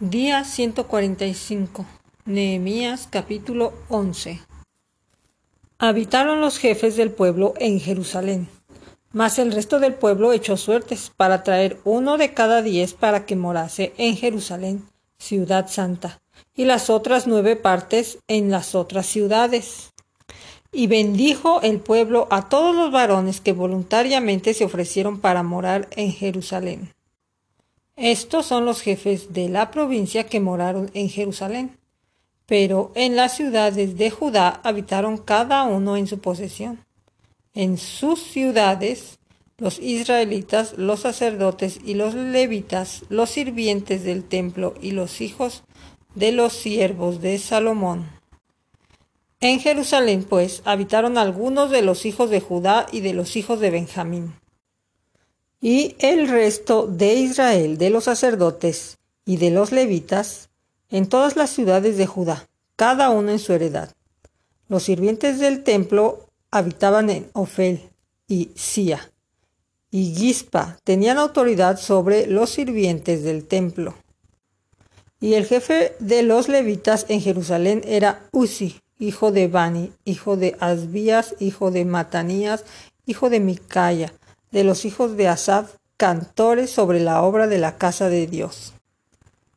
Día 145. Nehemías capítulo 11. Habitaron los jefes del pueblo en Jerusalén, mas el resto del pueblo echó suertes para traer uno de cada diez para que morase en Jerusalén, ciudad santa, y las otras nueve partes en las otras ciudades. Y bendijo el pueblo a todos los varones que voluntariamente se ofrecieron para morar en Jerusalén. Estos son los jefes de la provincia que moraron en Jerusalén. Pero en las ciudades de Judá habitaron cada uno en su posesión. En sus ciudades los israelitas, los sacerdotes y los levitas, los sirvientes del templo y los hijos de los siervos de Salomón. En Jerusalén, pues, habitaron algunos de los hijos de Judá y de los hijos de Benjamín y el resto de Israel, de los sacerdotes y de los levitas, en todas las ciudades de Judá, cada uno en su heredad. Los sirvientes del templo habitaban en Ofel y Sia, y Gispa tenían autoridad sobre los sirvientes del templo. Y el jefe de los levitas en Jerusalén era Uzi, hijo de Bani, hijo de Asbías, hijo de Matanías, hijo de Micaya, de los hijos de Asaf, cantores sobre la obra de la casa de Dios.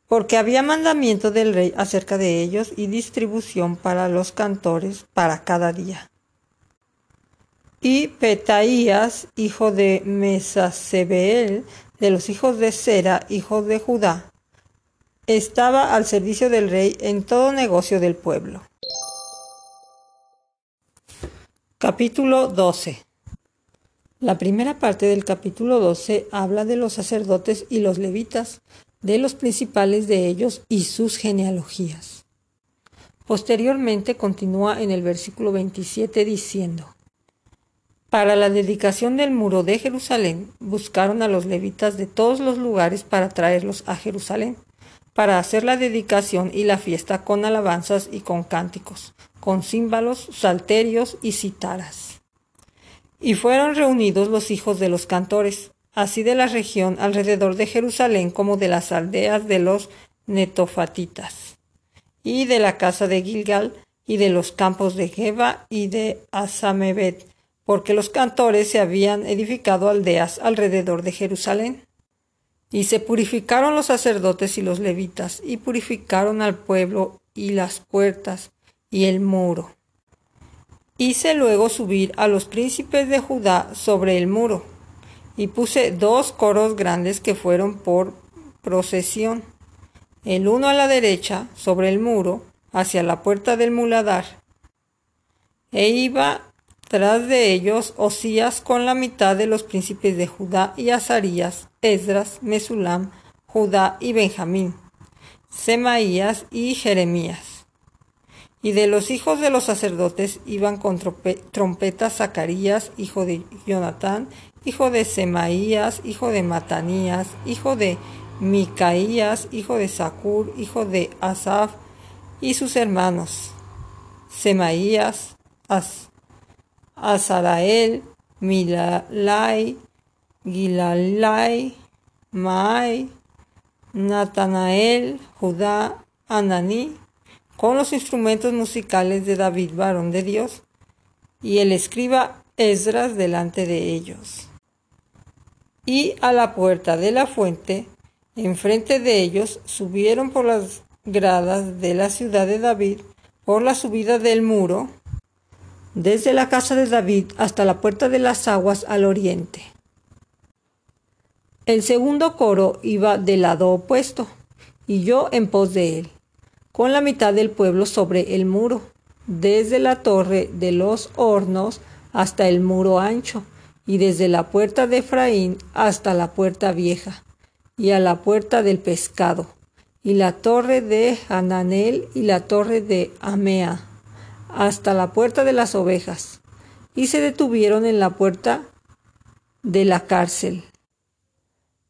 Porque había mandamiento del rey acerca de ellos y distribución para los cantores para cada día. Y Petaías, hijo de Mesasebeel, de los hijos de Sera, hijo de Judá, estaba al servicio del rey en todo negocio del pueblo. Capítulo 12 la primera parte del capítulo 12 habla de los sacerdotes y los levitas, de los principales de ellos y sus genealogías. Posteriormente continúa en el versículo 27 diciendo, Para la dedicación del muro de Jerusalén buscaron a los levitas de todos los lugares para traerlos a Jerusalén, para hacer la dedicación y la fiesta con alabanzas y con cánticos, con címbalos, salterios y citaras. Y fueron reunidos los hijos de los cantores, así de la región alrededor de Jerusalén como de las aldeas de los netofatitas, y de la casa de Gilgal, y de los campos de Geba y de Asamebet, porque los cantores se habían edificado aldeas alrededor de Jerusalén. Y se purificaron los sacerdotes y los levitas, y purificaron al pueblo y las puertas y el muro Hice luego subir a los príncipes de Judá sobre el muro, y puse dos coros grandes que fueron por procesión, el uno a la derecha, sobre el muro, hacia la puerta del muladar. E iba tras de ellos Osías con la mitad de los príncipes de Judá y Azarías, Esdras, Mesulam, Judá y Benjamín, Semaías y Jeremías. Y de los hijos de los sacerdotes iban con trompetas Zacarías, hijo de Jonatán, hijo de Semaías, hijo de Matanías, hijo de Micaías, hijo de Sacur, hijo de Asaf, y sus hermanos, Semaías, As Azarael, Milalai, Gilalai, Maai, Natanael, Judá, Ananí, con los instrumentos musicales de David, varón de Dios, y el escriba Esdras delante de ellos. Y a la puerta de la fuente, enfrente de ellos, subieron por las gradas de la ciudad de David, por la subida del muro, desde la casa de David hasta la puerta de las aguas al oriente. El segundo coro iba del lado opuesto, y yo en pos de él con la mitad del pueblo sobre el muro, desde la torre de los hornos hasta el muro ancho, y desde la puerta de Efraín hasta la puerta vieja, y a la puerta del pescado, y la torre de Hananel y la torre de Amea, hasta la puerta de las ovejas, y se detuvieron en la puerta de la cárcel.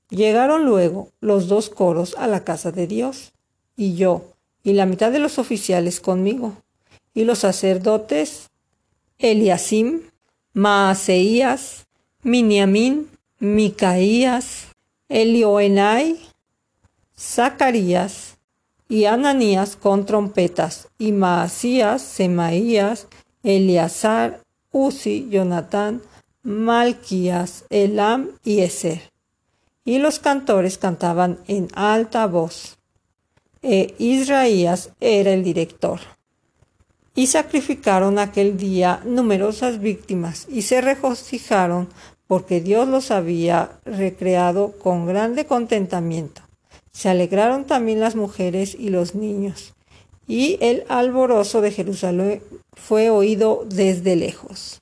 Llegaron luego los dos coros a la casa de Dios, y yo, y la mitad de los oficiales conmigo, y los sacerdotes Eliasim, Maaseías, Miniamín, Micaías, Elioenai, Zacarías, y Ananías con trompetas, y Maasías, Semaías, Eleazar, Uzi, Jonatán, Malquías, Elam y Eser. Y los cantores cantaban en alta voz. E Israías era el director. Y sacrificaron aquel día numerosas víctimas y se regocijaron porque Dios los había recreado con grande contentamiento. Se alegraron también las mujeres y los niños, y el alborozo de Jerusalén fue oído desde lejos.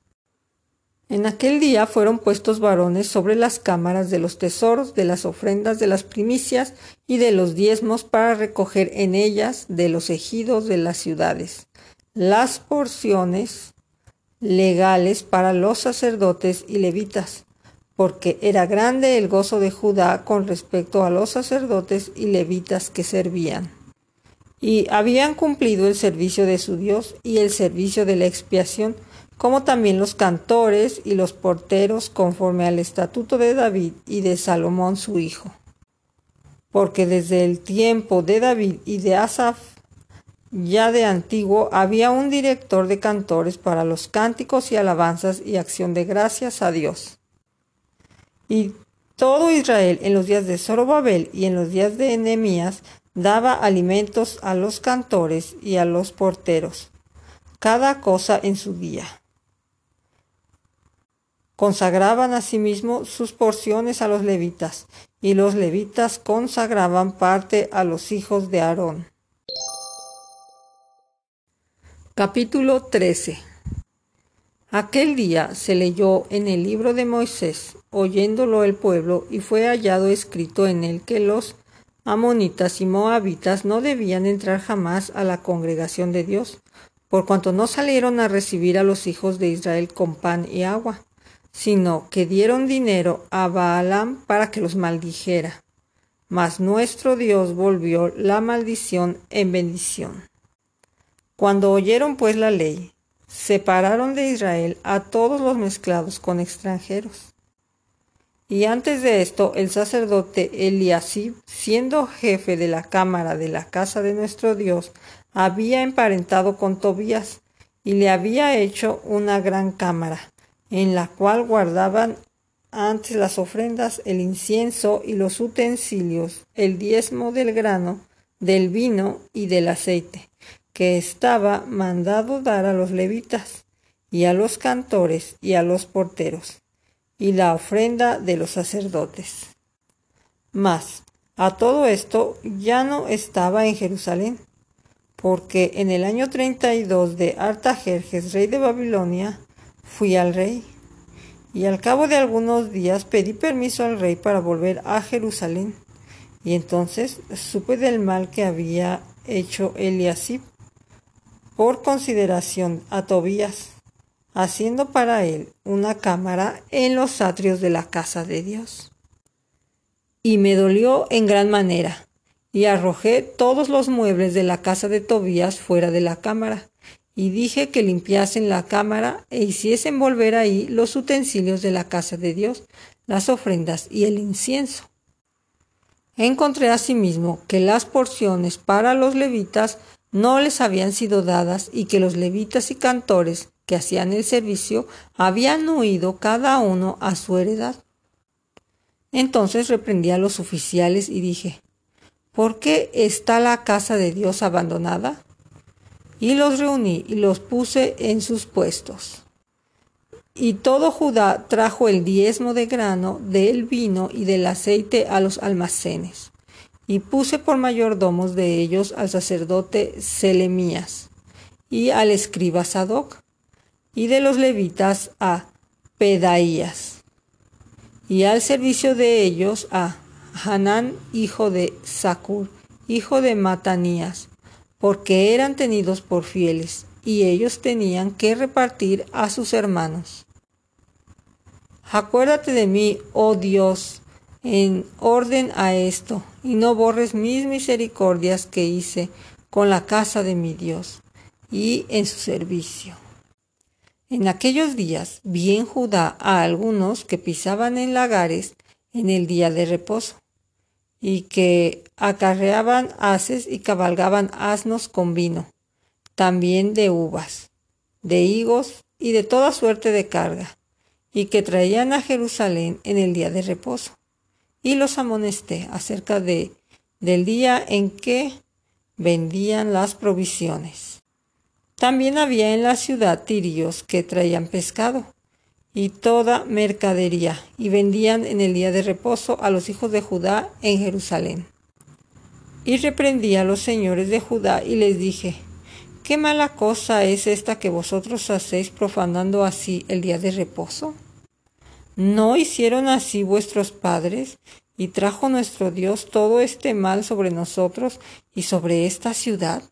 En aquel día fueron puestos varones sobre las cámaras de los tesoros, de las ofrendas, de las primicias y de los diezmos para recoger en ellas de los ejidos de las ciudades las porciones legales para los sacerdotes y levitas, porque era grande el gozo de Judá con respecto a los sacerdotes y levitas que servían. Y habían cumplido el servicio de su Dios y el servicio de la expiación, como también los cantores y los porteros conforme al estatuto de David y de Salomón su hijo. Porque desde el tiempo de David y de Asaf ya de antiguo había un director de cantores para los cánticos y alabanzas y acción de gracias a Dios. Y todo Israel en los días de Zorobabel y en los días de Enemías daba alimentos a los cantores y a los porteros, cada cosa en su día. Consagraban asimismo sus porciones a los levitas, y los levitas consagraban parte a los hijos de Aarón. Capítulo 13 Aquel día se leyó en el libro de Moisés, oyéndolo el pueblo, y fue hallado escrito en él que los amonitas y moabitas no debían entrar jamás a la congregación de Dios, por cuanto no salieron a recibir a los hijos de Israel con pan y agua, sino que dieron dinero a Baalam para que los maldijera. Mas nuestro Dios volvió la maldición en bendición. Cuando oyeron pues la ley, separaron de Israel a todos los mezclados con extranjeros. Y antes de esto, el sacerdote Eliasib, siendo jefe de la cámara de la casa de nuestro Dios, había emparentado con Tobías y le había hecho una gran cámara, en la cual guardaban antes las ofrendas, el incienso y los utensilios, el diezmo del grano, del vino y del aceite que estaba mandado dar a los levitas, y a los cantores, y a los porteros, y la ofrenda de los sacerdotes. Mas, a todo esto ya no estaba en Jerusalén, porque en el año 32 de Artajerjes, rey de Babilonia, fui al rey, y al cabo de algunos días pedí permiso al rey para volver a Jerusalén, y entonces supe del mal que había hecho Eliasib por consideración a Tobías, haciendo para él una cámara en los atrios de la casa de Dios. Y me dolió en gran manera, y arrojé todos los muebles de la casa de Tobías fuera de la cámara, y dije que limpiasen la cámara e hiciesen volver ahí los utensilios de la casa de Dios, las ofrendas y el incienso. Encontré asimismo que las porciones para los levitas no les habían sido dadas y que los levitas y cantores que hacían el servicio habían huido cada uno a su heredad. Entonces reprendí a los oficiales y dije, ¿por qué está la casa de Dios abandonada? Y los reuní y los puse en sus puestos. Y todo Judá trajo el diezmo de grano, del vino y del aceite a los almacenes y puse por mayordomos de ellos al sacerdote Selemías y al escriba Sadoc, y de los levitas a Pedaías, y al servicio de ellos a Hanán, hijo de Sacur, hijo de Matanías, porque eran tenidos por fieles, y ellos tenían que repartir a sus hermanos. Acuérdate de mí, oh Dios, en orden a esto, y no borres mis misericordias que hice con la casa de mi Dios y en su servicio. En aquellos días vi en Judá a algunos que pisaban en lagares en el día de reposo, y que acarreaban haces y cabalgaban asnos con vino, también de uvas, de higos y de toda suerte de carga, y que traían a Jerusalén en el día de reposo. Y los amonesté acerca de del día en que vendían las provisiones. También había en la ciudad tirios que traían pescado y toda mercadería, y vendían en el día de reposo a los hijos de Judá en Jerusalén. Y reprendí a los señores de Judá y les dije, ¿qué mala cosa es esta que vosotros hacéis profanando así el día de reposo? ¿No hicieron así vuestros padres? Y trajo nuestro Dios todo este mal sobre nosotros y sobre esta ciudad.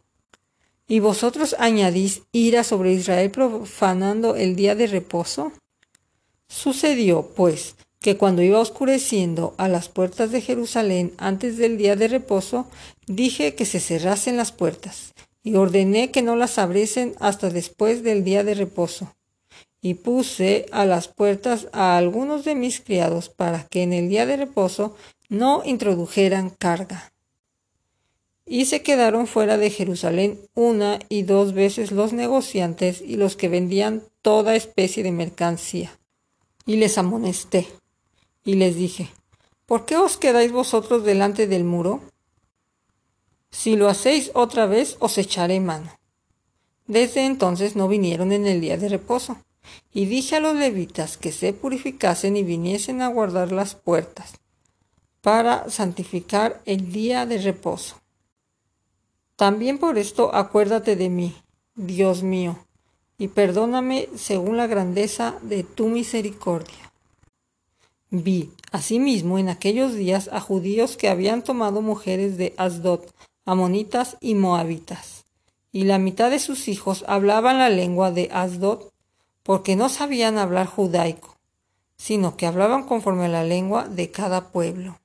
¿Y vosotros añadís ira sobre Israel profanando el día de reposo? Sucedió, pues, que cuando iba oscureciendo a las puertas de Jerusalén antes del día de reposo, dije que se cerrasen las puertas, y ordené que no las abriesen hasta después del día de reposo. Y puse a las puertas a algunos de mis criados para que en el día de reposo no introdujeran carga. Y se quedaron fuera de Jerusalén una y dos veces los negociantes y los que vendían toda especie de mercancía y les amonesté, y les dije, ¿por qué os quedáis vosotros delante del muro? Si lo hacéis otra vez, os echaré mano. Desde entonces no vinieron en el día de reposo, y dije a los levitas que se purificasen y viniesen a guardar las puertas, para santificar el día de reposo. También por esto acuérdate de mí, Dios mío, y perdóname según la grandeza de tu misericordia. Vi, asimismo, en aquellos días a judíos que habían tomado mujeres de Asdod, amonitas y moabitas, y la mitad de sus hijos hablaban la lengua de Asdod, porque no sabían hablar judaico, sino que hablaban conforme a la lengua de cada pueblo.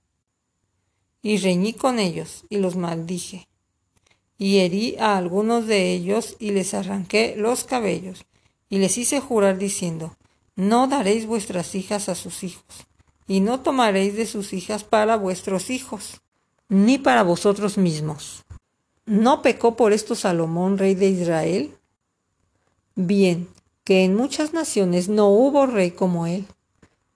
Y reñí con ellos y los maldije y herí a algunos de ellos y les arranqué los cabellos, y les hice jurar diciendo, No daréis vuestras hijas a sus hijos, y no tomaréis de sus hijas para vuestros hijos, ni para vosotros mismos. ¿No pecó por esto Salomón, rey de Israel? Bien, que en muchas naciones no hubo rey como él,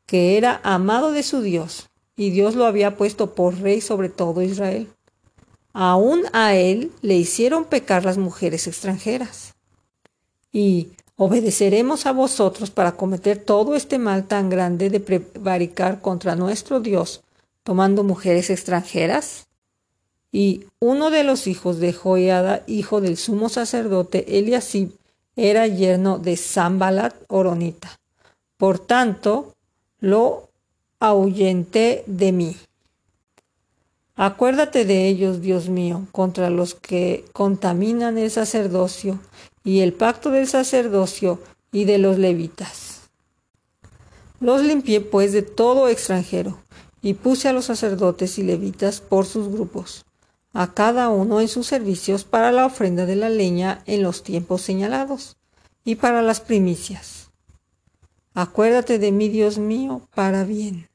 que era amado de su Dios, y Dios lo había puesto por rey sobre todo Israel aún a él le hicieron pecar las mujeres extranjeras. Y obedeceremos a vosotros para cometer todo este mal tan grande de prevaricar contra nuestro Dios, tomando mujeres extranjeras. Y uno de los hijos de Joiada, hijo del sumo sacerdote Eliasib, era yerno de Sambalat Oronita. Por tanto, lo ahuyenté de mí. Acuérdate de ellos, Dios mío, contra los que contaminan el sacerdocio y el pacto del sacerdocio y de los levitas. Los limpié pues de todo extranjero, y puse a los sacerdotes y levitas por sus grupos, a cada uno en sus servicios para la ofrenda de la leña en los tiempos señalados, y para las primicias. Acuérdate de mí, Dios mío, para bien.